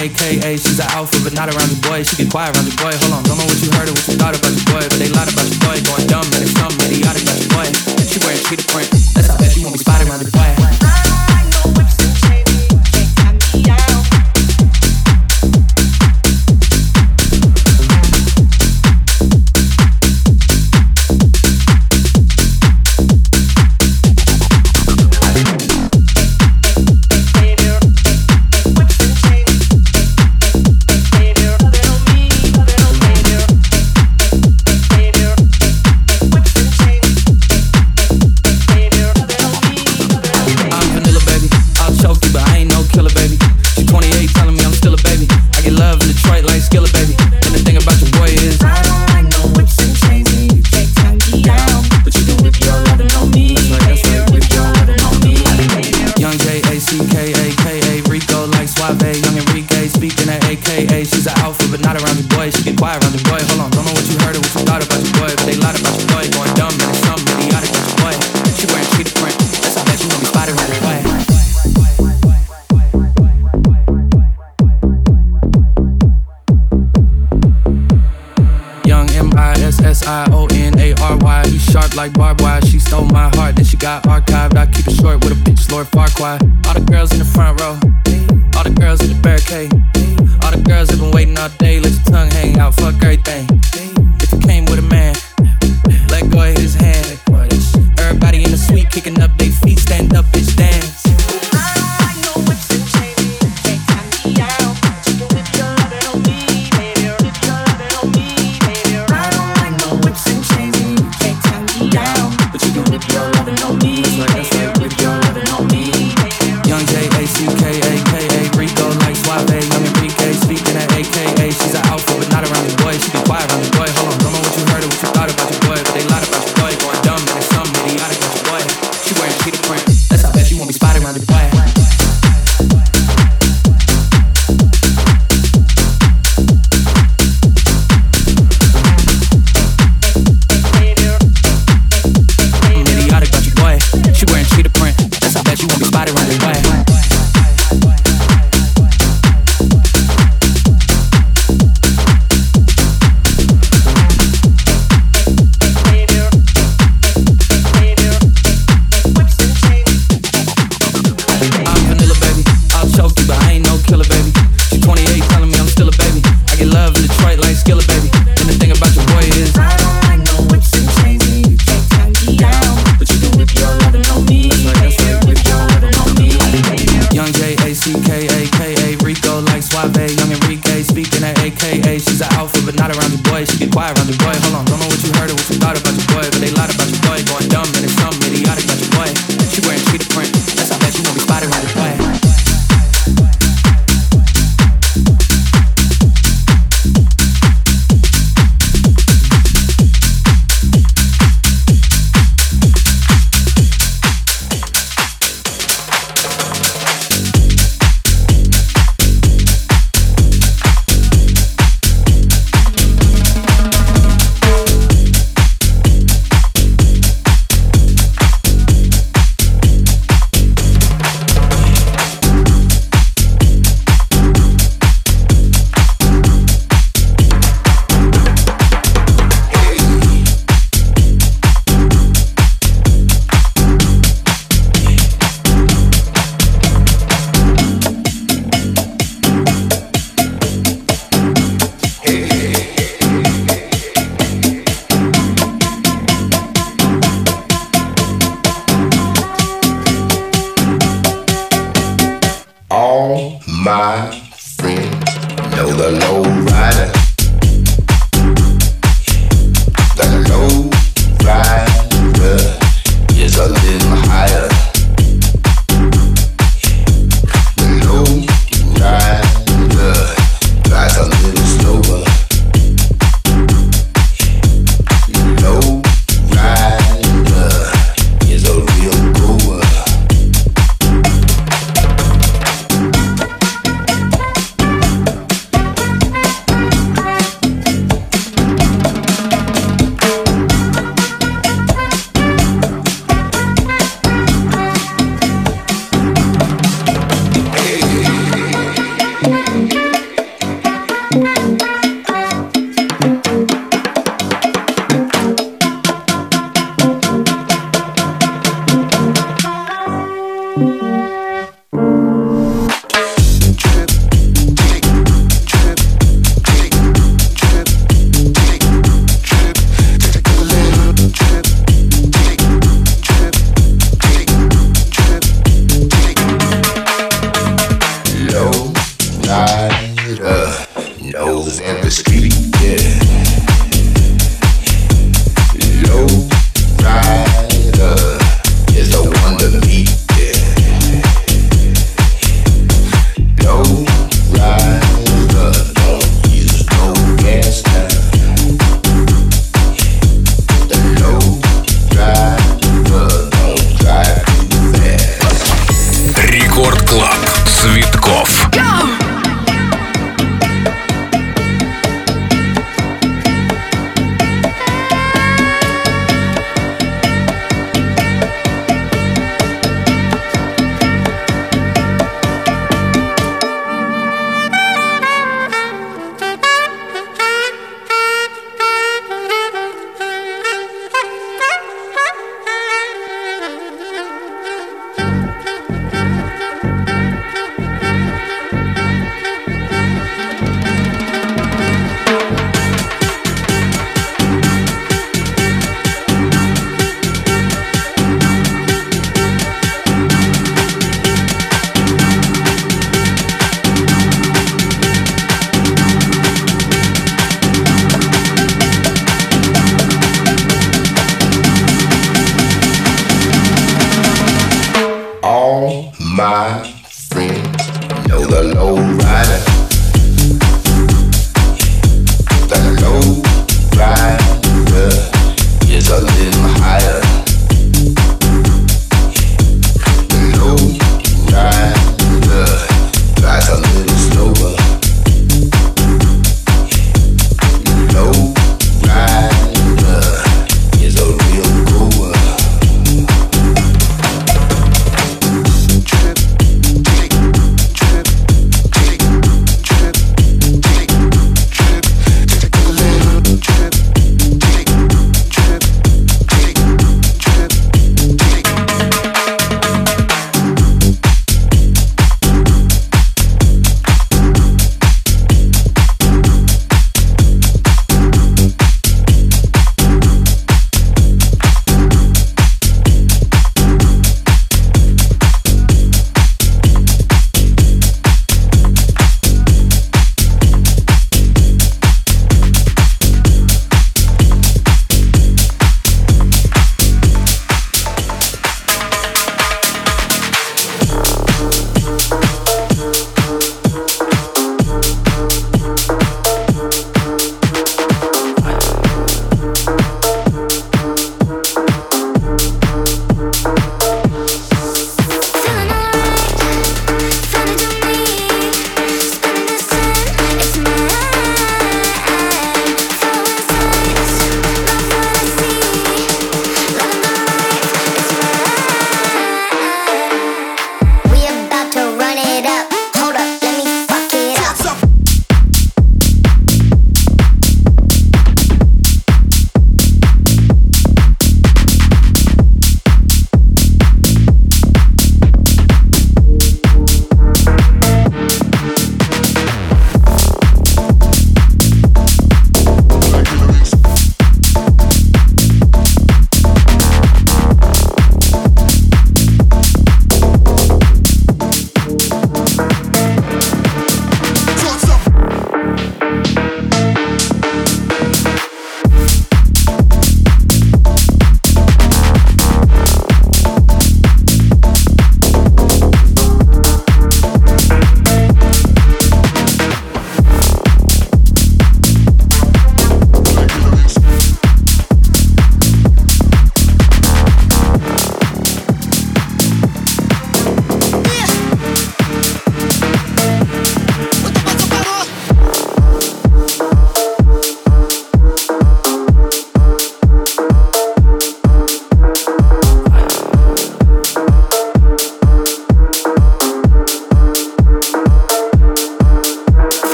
AKA. She's an alpha, but not around the boy. She get quiet around the boy. Hold on, don't know what you heard or what you thought about your 乖 my friends know what you heard or what you thought about your boy, but they lied rider.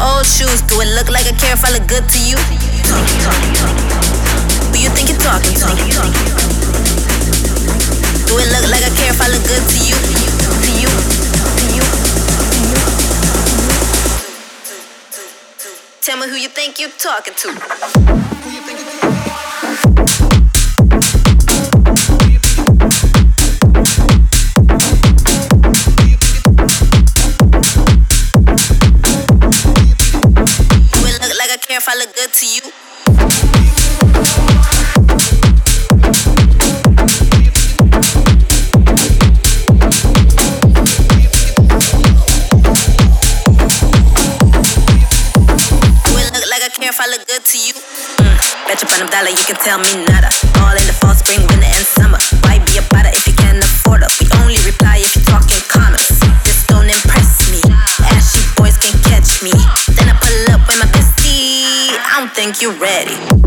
Old shoes. Do it look like I care if I look good to you? Who you think you're talking to? Do it look like I care if I look good to you? To you? To you? Tell me who you think you're talking to. Tell me nada. All in the fall, spring, winter, and summer. Why be about it if you can't afford it? We only reply if you're talking commas. This don't impress me. Ashy boys can catch me. Then I pull up with my I don't think you're ready.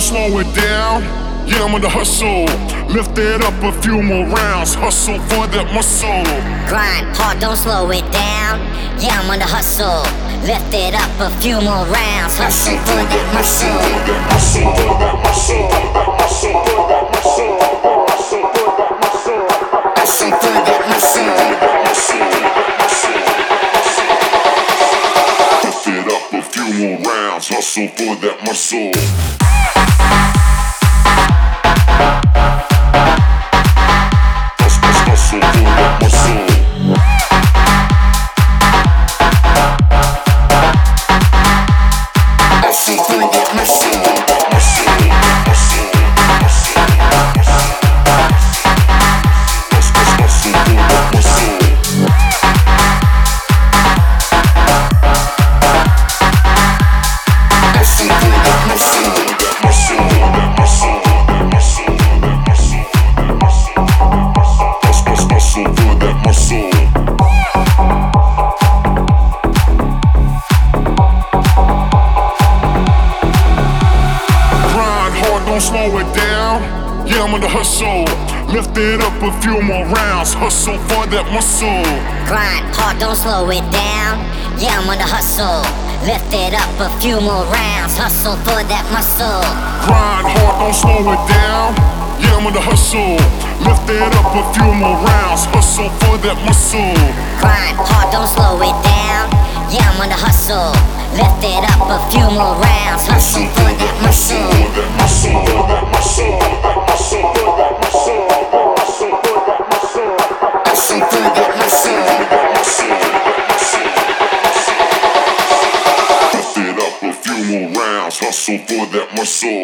Slow it down. Yeah, I'm on the hustle. Lift it up a few more rounds. Hustle for that muscle. Grind hard, don't slow it down. Yeah, I'm on the hustle. Lift it up a few more rounds. Hustle for that muscle. Hustle for that muscle. Hustle for that muscle. Hustle for that muscle. Hustle for that muscle. Lift it up a few more rounds. Hustle for that muscle. It down. Yeah, I'm on the hustle. Lift it up a few more rounds. Hustle for that muscle. Grind hard, don't slow it down. Yeah, I'm on the hustle. Lift it up a few more rounds. Hustle for that muscle. Grind hard, don't slow it down. Yeah, I'm on the hustle. Lift it up a few more rounds. Hustle for that muscle. Hustle for that muscle. Hustle for that muscle. Hustle for that muscle.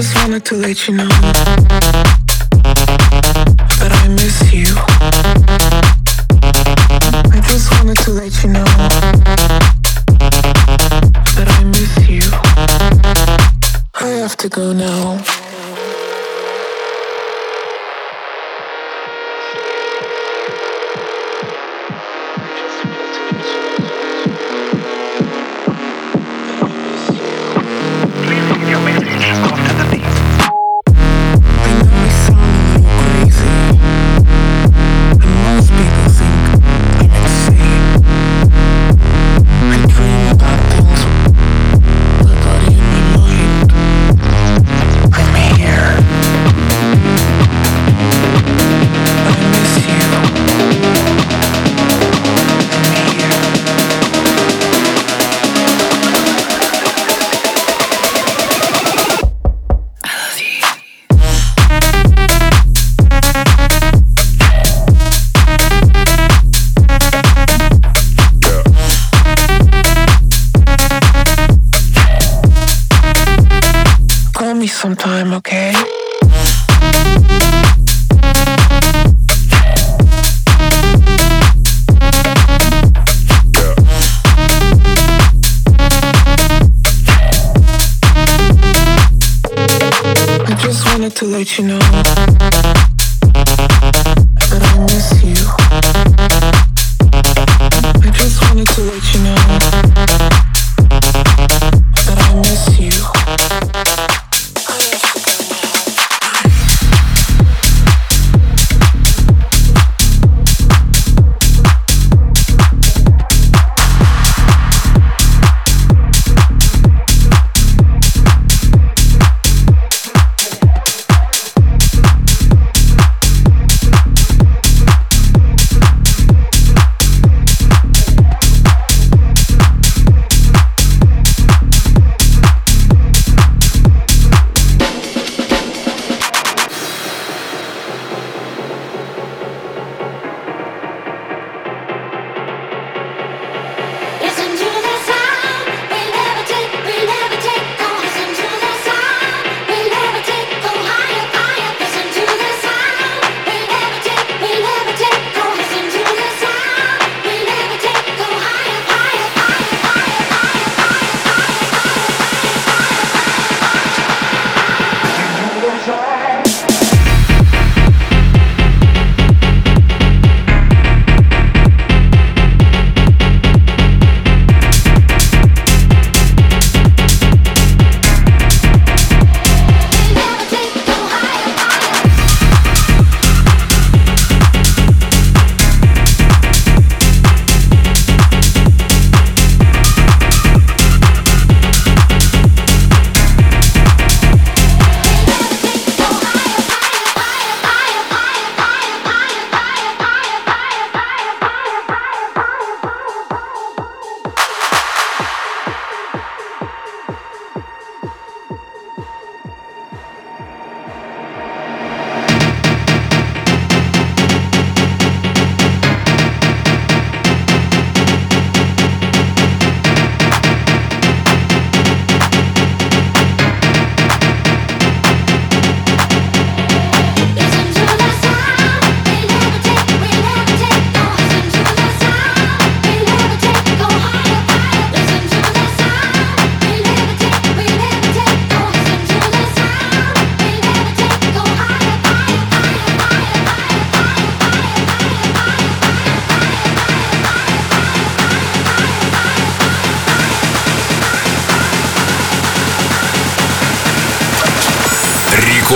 just wanted to let you know that I miss you. I just wanted to let you know that I miss you. I have to go now.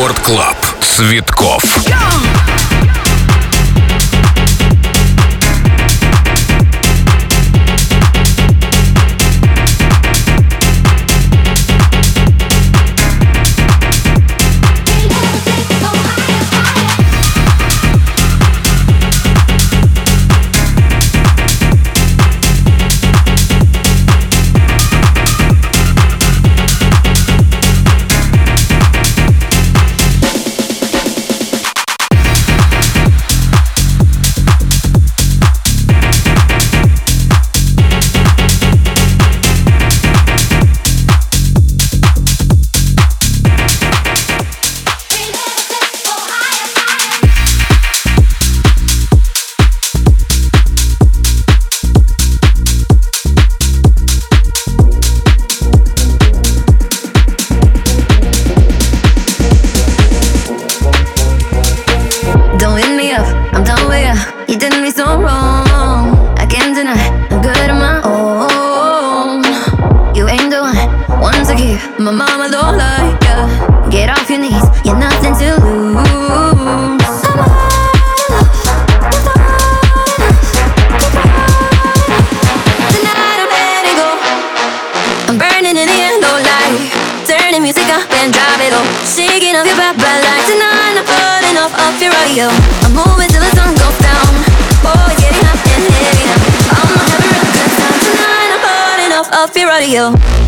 Рекорд Клаб. Цветков. fear out of you.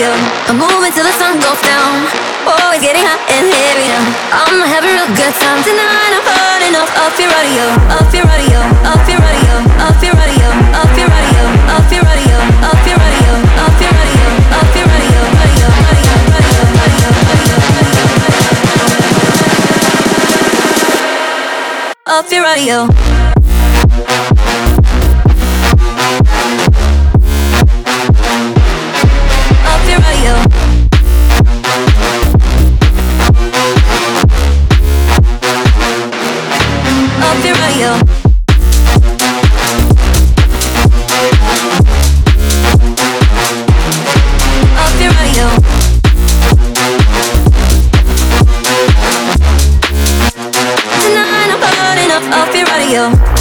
I'm moving till the sun goes down. Always getting hot and heavy. I'm having a real good time tonight. I'm burning off, off your radio, off your radio, off your radio, off your radio, off your radio, off your radio, off your radio, off your radio, off your radio, radio, radio, radio, radio, radio, radio, radio, off your radio. off your radio.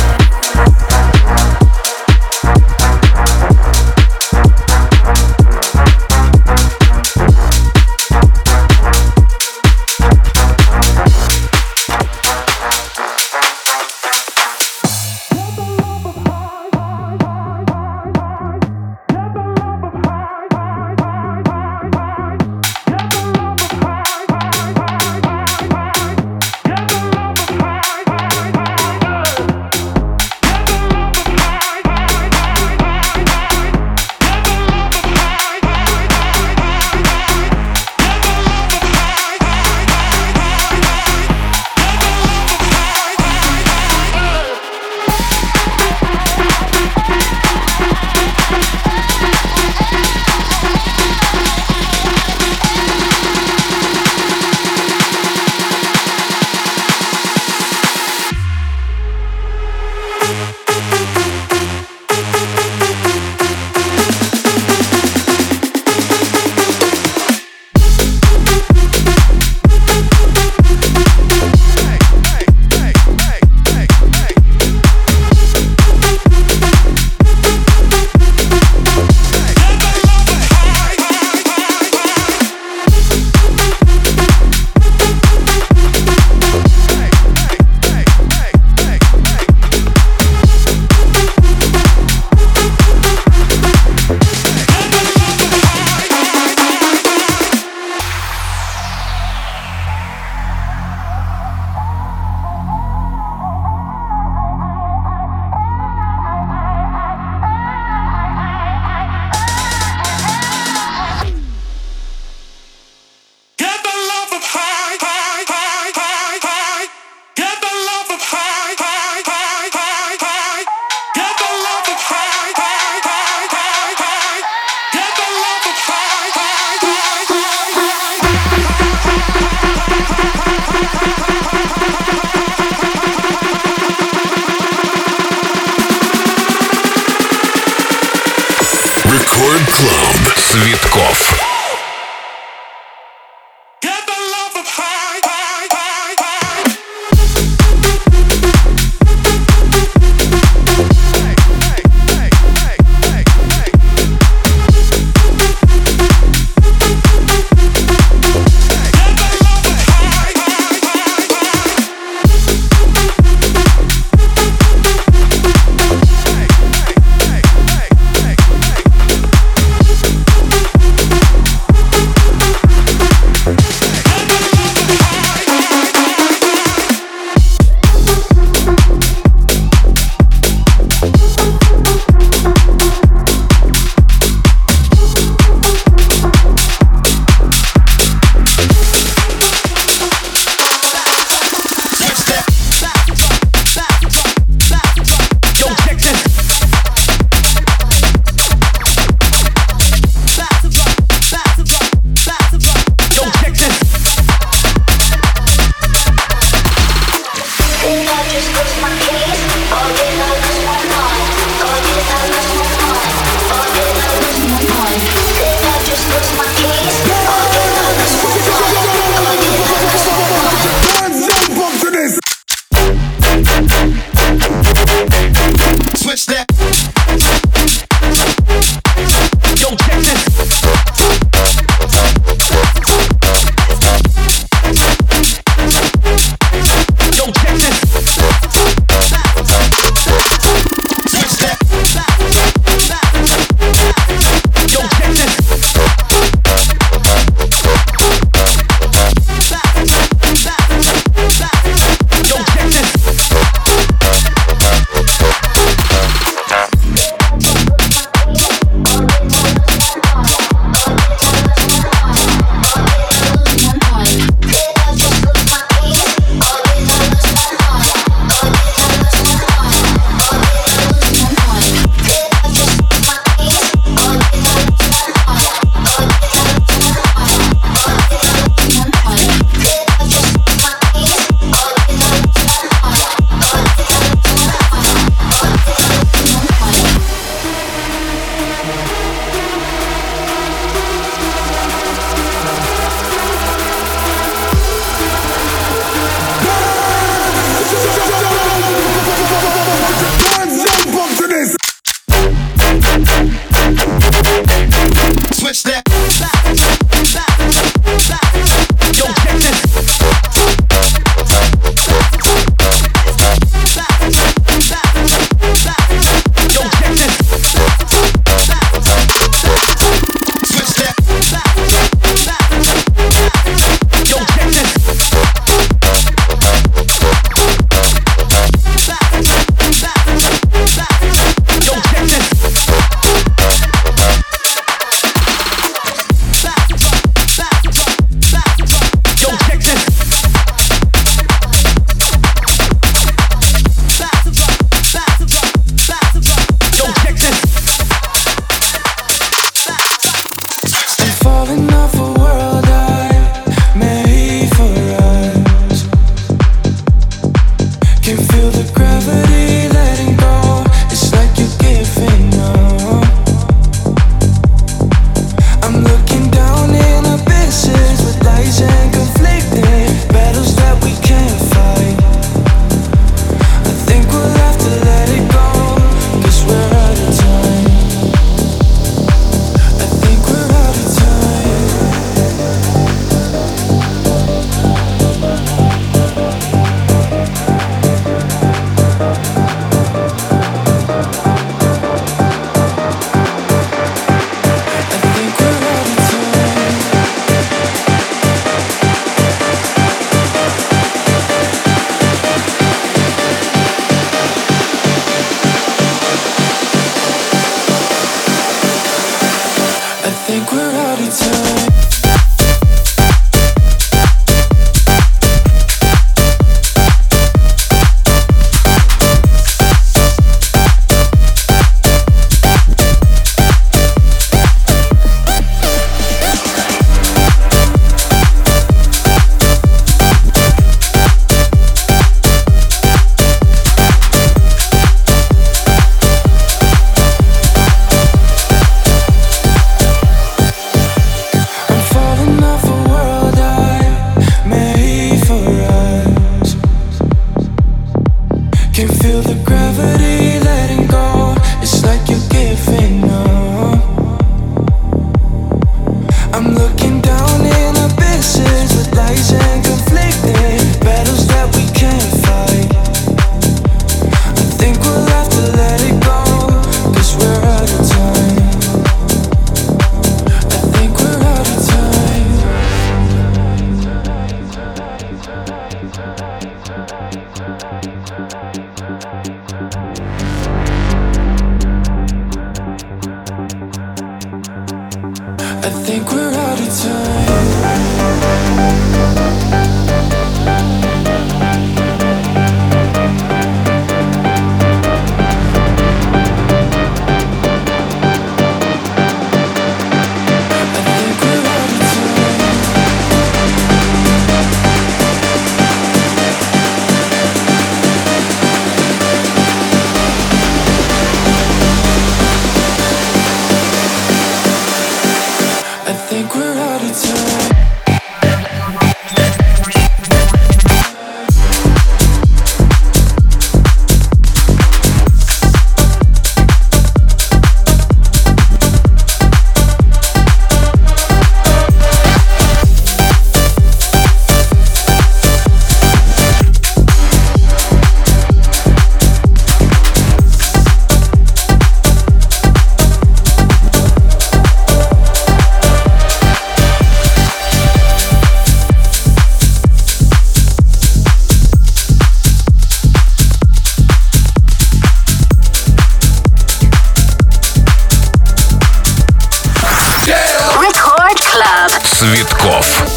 Цветков.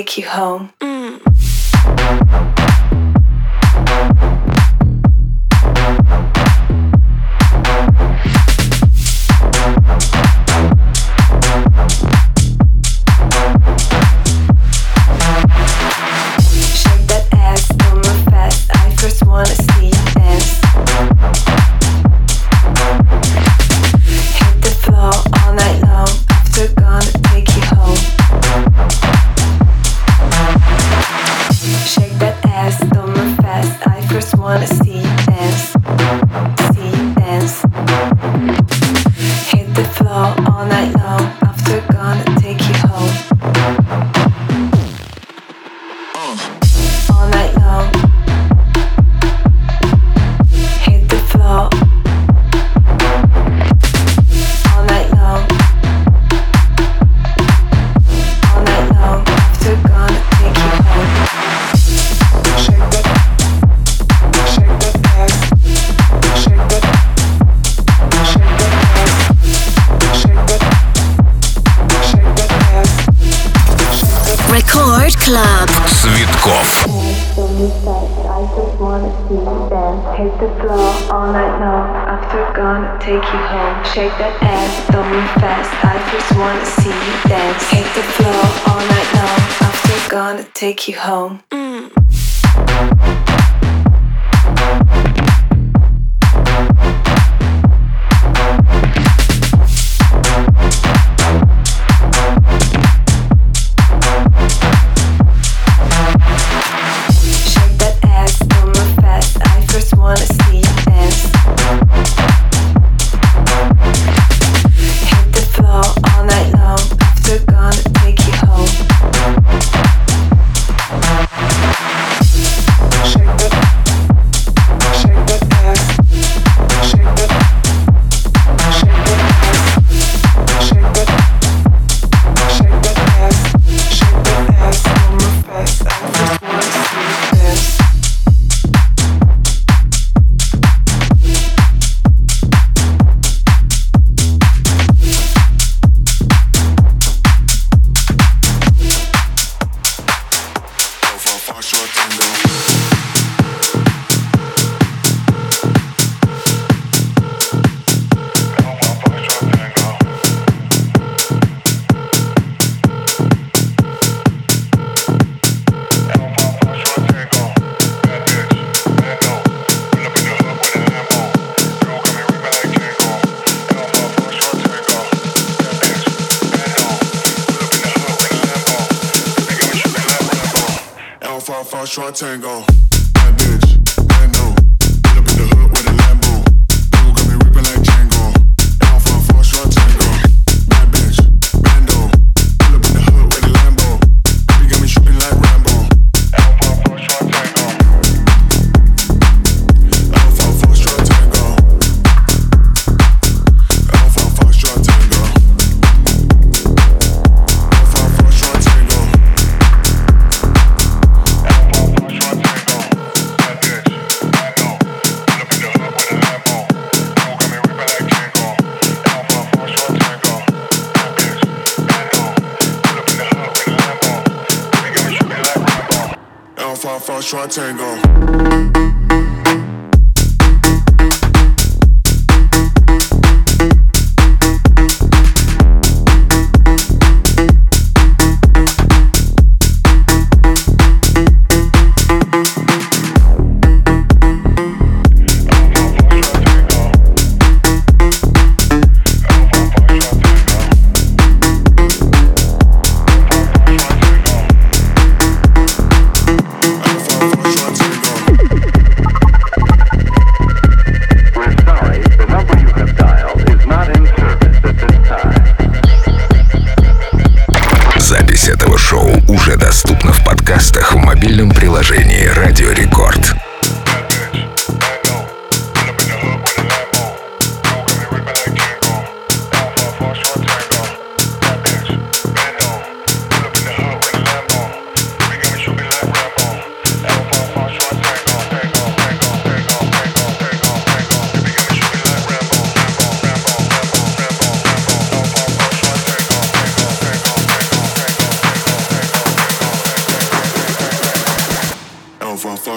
take you home. Record Club. Цветков. Hit the floor all night long. After gone, take you home. Shake that ass, fast. I just wanna see you dance. Hit the floor all night long. After gone, take you home. Mm.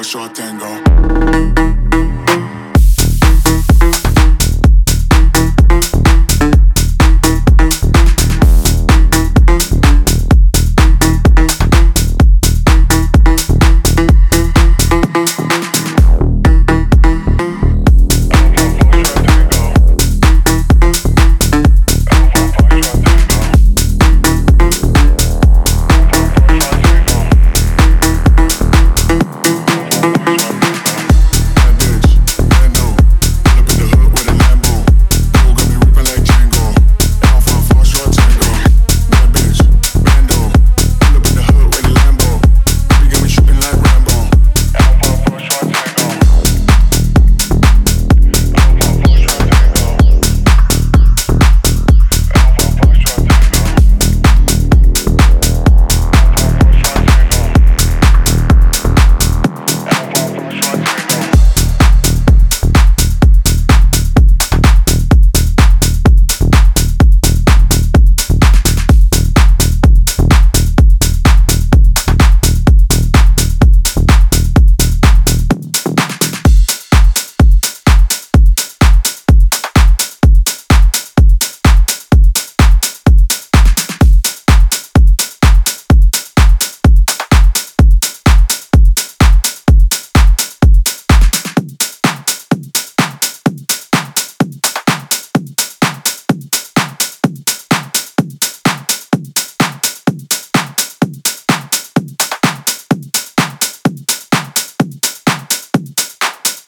short tango.